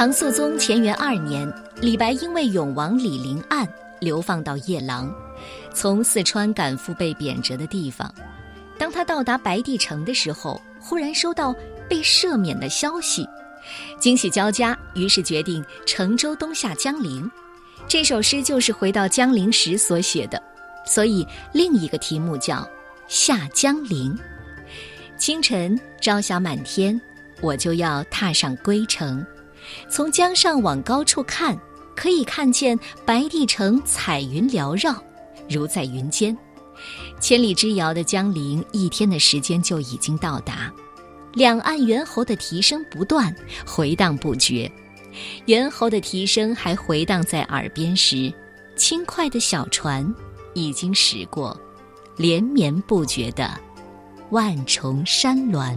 唐肃宗乾元二年，李白因为永王李陵案流放到夜郎，从四川赶赴被贬谪的地方。当他到达白帝城的时候，忽然收到被赦免的消息，惊喜交加，于是决定乘舟东下江陵。这首诗就是回到江陵时所写的，所以另一个题目叫《下江陵》。清晨朝霞满天，我就要踏上归程。从江上往高处看，可以看见白帝城彩云缭绕，如在云间。千里之遥的江陵，一天的时间就已经到达。两岸猿猴的啼声不断，回荡不绝。猿猴的啼声还回荡在耳边时，轻快的小船已经驶过连绵不绝的万重山峦。